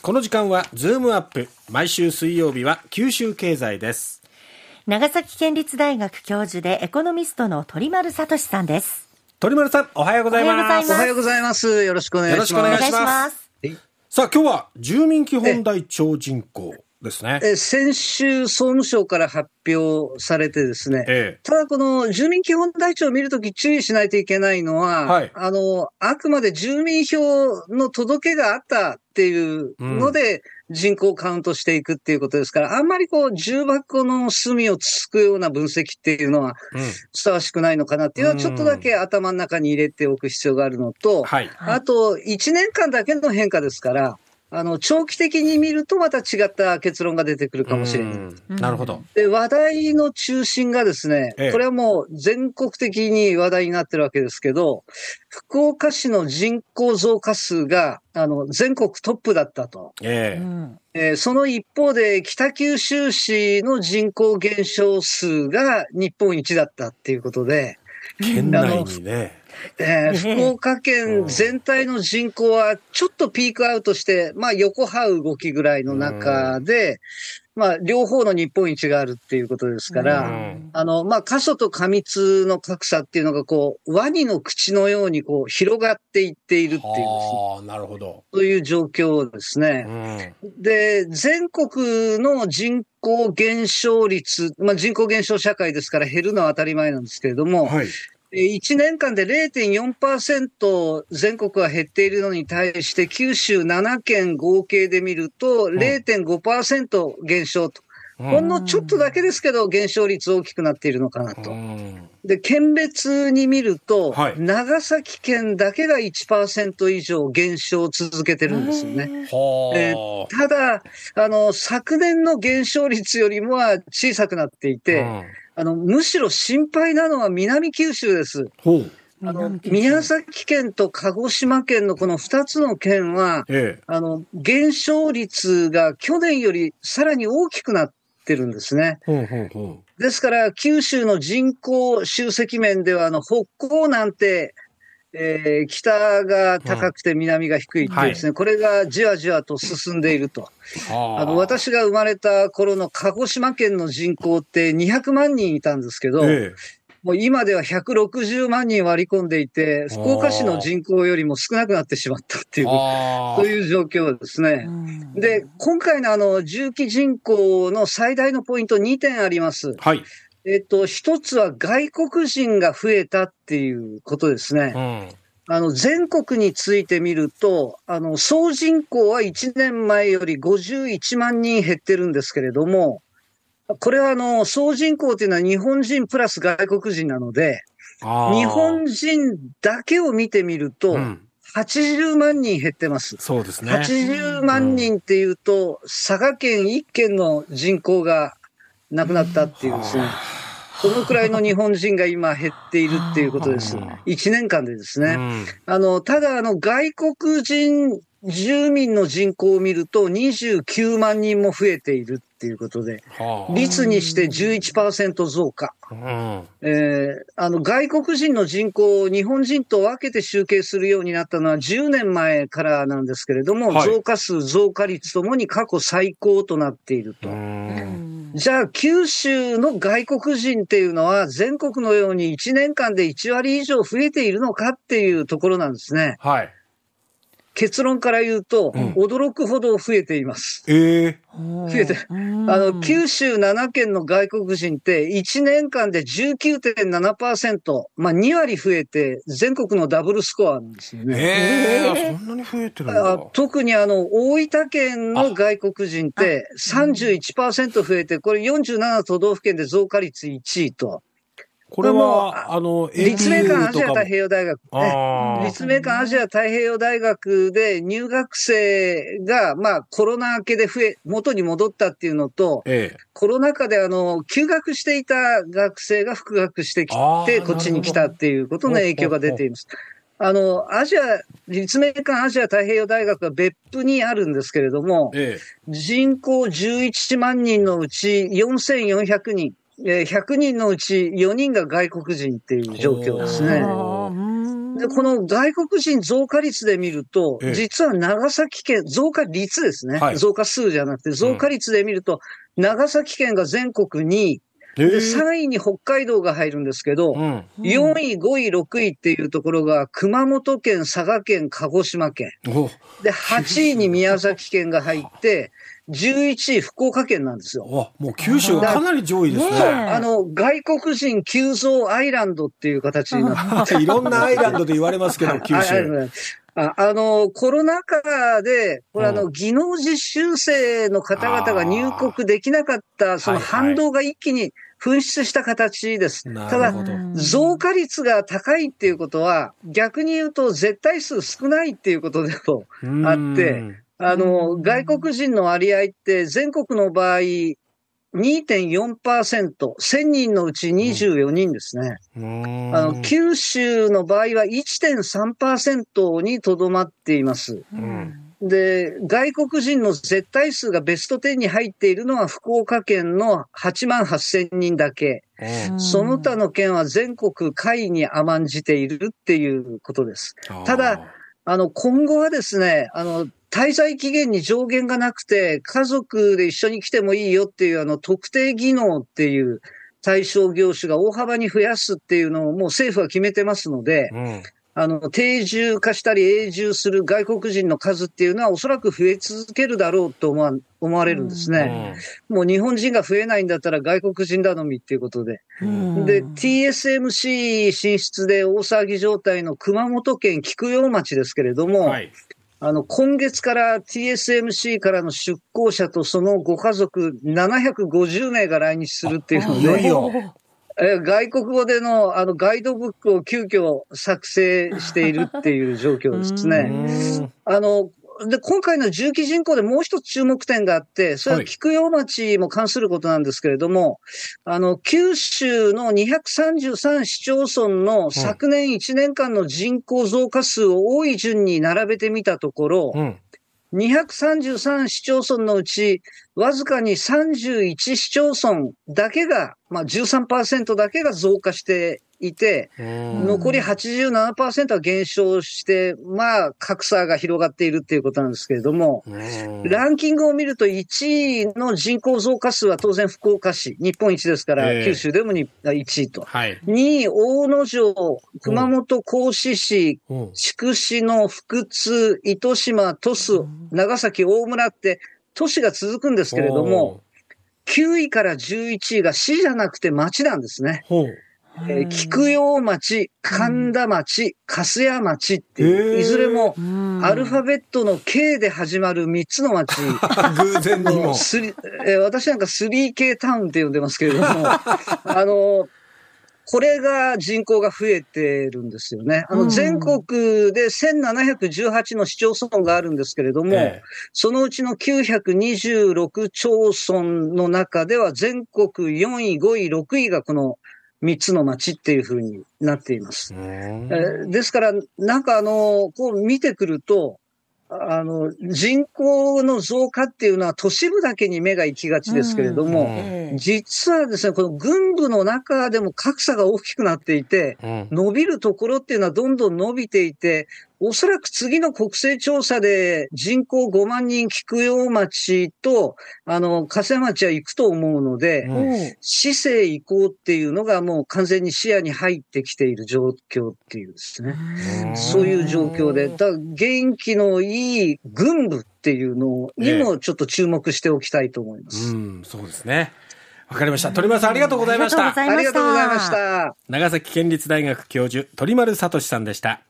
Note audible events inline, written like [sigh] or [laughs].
この時間はズームアップ毎週水曜日は九州経済です。長崎県立大学教授でエコノミストの鳥丸聡さんです。鳥丸さんおはようございます。おはようございます。よろしくお願いします。よろしくお願いします。さあ今日は住民基本台帳人口ですね。え先週、総務省から発表されてですね、ええ、ただこの住民基本台帳を見るとき注意しないといけないのは、はい、あの、あくまで住民票の届けがあったっていうので、人口カウントしていくっていうことですから、あんまりこう、重箱の隅をつつくような分析っていうのは、ふさわしくないのかなっていうのは、ちょっとだけ頭の中に入れておく必要があるのと、はい、あと、1年間だけの変化ですから、あの、長期的に見るとまた違った結論が出てくるかもしれない。なるほど。で、話題の中心がですね、ええ、これはもう全国的に話題になってるわけですけど、福岡市の人口増加数が、あの、全国トップだったと。えええー、その一方で、北九州市の人口減少数が日本一だったっていうことで、県内にね。えー、福岡県全体の人口はちょっとピークアウトして、まあ横這う動きぐらいの中で、まあ両方の日本一があるっていうことですから、あの、まあ過疎と過密の格差っていうのがこう、ワニの口のようにこう広がっていっているっていうですね。なるほど。そういう状況ですね。で、全国の人口減少率、まあ人口減少社会ですから減るのは当たり前なんですけれども、はい、1年間で0.4%全国は減っているのに対して、九州7県合計で見ると0.5%減少と。ほんのちょっとだけですけど、減少率大きくなっているのかなと。で、県別に見ると、はい、長崎県だけが1%以上減少を続けてるんですよね。えー、ただ、あの、昨年の減少率よりもは小さくなっていて、あの、むしろ心配なのは南九州です。あの宮崎県と鹿児島県のこの2つの県は、ええ、あの減少率が去年よりさらに大きくなってるんですね。ほうほうほうですから、九州の人口集積面では、あの北高なんて、えー、北が高くて南が低いってですね、うんはい、これがじわじわと進んでいると。あの私が生まれた頃の鹿児島県の人口って200万人いたんですけど、ええ、もう今では160万人割り込んでいて、福岡市の人口よりも少なくなってしまったっていう、そういう状況ですね。で、今回のあの、重機人口の最大のポイント2点あります。はい。えっと、一つは外国人が増えたっていうことですね。うん、あの、全国についてみると、あの、総人口は1年前より51万人減ってるんですけれども、これはあの、総人口というのは日本人プラス外国人なので、日本人だけを見てみると、80万人減ってます。そうですね。80万人っていうと、佐賀県1県の人口が亡くなったっていうですね。そのくらいの日本人が今減っているっていうことです。[laughs] 1年間でですね。あの、ただ、あの、外国人住民の人口を見ると29万人も増えているっていうことで、率にして11%増加。えー、あの外国人の人口を日本人と分けて集計するようになったのは10年前からなんですけれども、はい、増加数、増加率ともに過去最高となっていると。じゃあ、九州の外国人っていうのは、全国のように1年間で1割以上増えているのかっていうところなんですね。はい。結論から言うと、うん、驚くほど増えています。ええー、増えて、あの、九州7県の外国人って1年間で19.7%、まあ2割増えて、全国のダブルスコアなんですよね。ええー、そんなに増えてるんだ。特にあの、大分県の外国人って31%増えて、これ47都道府県で増加率1位と。これは、あの、立命館アジア太平洋大学、ね。立命館アジア太平洋大学で入学生が、まあ、コロナ明けで増え、元に戻ったっていうのと、ええ、コロナ禍であの、休学していた学生が復学してきて、こっちに来たっていうことの影響が出ています。あの、アジア、立命館アジア太平洋大学は別府にあるんですけれども、ええ、人口11万人のうち4400人、100人のうち4人が外国人っていう状況ですね。で、この外国人増加率で見ると、ええ。実は長崎県、増加率ですね、はい。増加数じゃなくて、増加率で見ると、長崎県が全国2位、でえー3位に北海道が入るんですけど、うん。4位、5位、6位っていうところが、熊本県、佐賀県、鹿児島県。おで、8位に宮崎県が入って、11位、福岡県なんですよ。おもう九州かなり上位ですね。あの、外国人急増アイランドっていう形になって [laughs] いろんなアイランドで言われますけど、[laughs] 九あ州。ああの、コロナ禍で、これあうの、技能実習生の方々が入国できなかった、その反動が一気に噴出した形です。なただ。増加率が高いっていうことは、逆に言うと絶対数少ないっていうことでも、あってあの、うん外国人の割合って全国の場合、2.4%、1000人のうち24人ですね。うん、あの、九州の場合は1.3%にとどまっています。んで、外国人の絶対数がベスト10に入っているのは福岡県の8万8000人だけ。うんその他の県は全国下位に甘んじているっていうことです。ただ、あの、今後はですね、あの、滞在期限に上限がなくて、家族で一緒に来てもいいよっていう、あの、特定技能っていう対象業種が大幅に増やすっていうのをもう政府は決めてますので、うんあの、定住化したり永住する外国人の数っていうのはおそらく増え続けるだろうと思わ思われるんですね。もう日本人が増えないんだったら外国人頼みっていうことで。うんで、TSMC 進出で大騒ぎ状態の熊本県菊陽町ですけれども、はい。あの、今月から TSMC からの出向者とそのご家族750名が来日するっていうのいよいで、よえ外国語でのあのガイドブックを急遽作成しているっていう状況ですうね。んあの、で、今回の重機人口でもう一つ注目点があって、それは菊陽町も関することなんですけれども、あの、九州の233市町村の昨年1年間の人口増加数を多い順に並べてみたところ、うん。233市町村のうち、わずかに31市町村だけが、まあ13%だけが増加していて、うん残り87%は減少して、まあ格差が広がっているっていうことなんですけれども、うんランキングを見ると1位の人口増加数は当然福岡市、日本一ですから、ええ九州でもに1位と。はい。2位、大野城、熊本甲子市、うん筑紫野、福津、糸島、鳥栖、長崎、大村って都市が続くんですけれども、9位から11位が市じゃなくて町なんですね。ほう。えー菊陽町、神田町、粕谷町っていう、いずれもうんアルファベットの K で始まる3つの町。[laughs] 偶然にも。えー私なんか 3K タウンって呼んでますけれども、[laughs] あの、これが人口が増えてるんですよね。あの、うん全国で1718の市町村があるんですけれども、えそのうちの926町村の中では全国4位、5位、6位がこの3つの町っていうふうになっています。えですから、なんかあの、こう見てくると、あの、人口の増加っていうのは都市部だけに目が行きがちですけれども、うん。ええ。実はですね、この軍部の中でも格差が大きくなっていて、うん。伸びるところっていうのはどんどん伸びていて、おそらく次の国勢調査で人口5万人菊陽町と、あの、加瀬町は行くと思うので、うん市政移行っていうのがもう完全に視野に入ってきている状況っていうですね。うんそういう状況で、だ元気のいい軍部っていうのにもちょっと注目しておきたいと思います。うん、そうですね。わかりました。鳥丸さんありがとうございました。ありがとうございましたありがとうございました。長崎県立大学教授、鳥丸聡さんでした。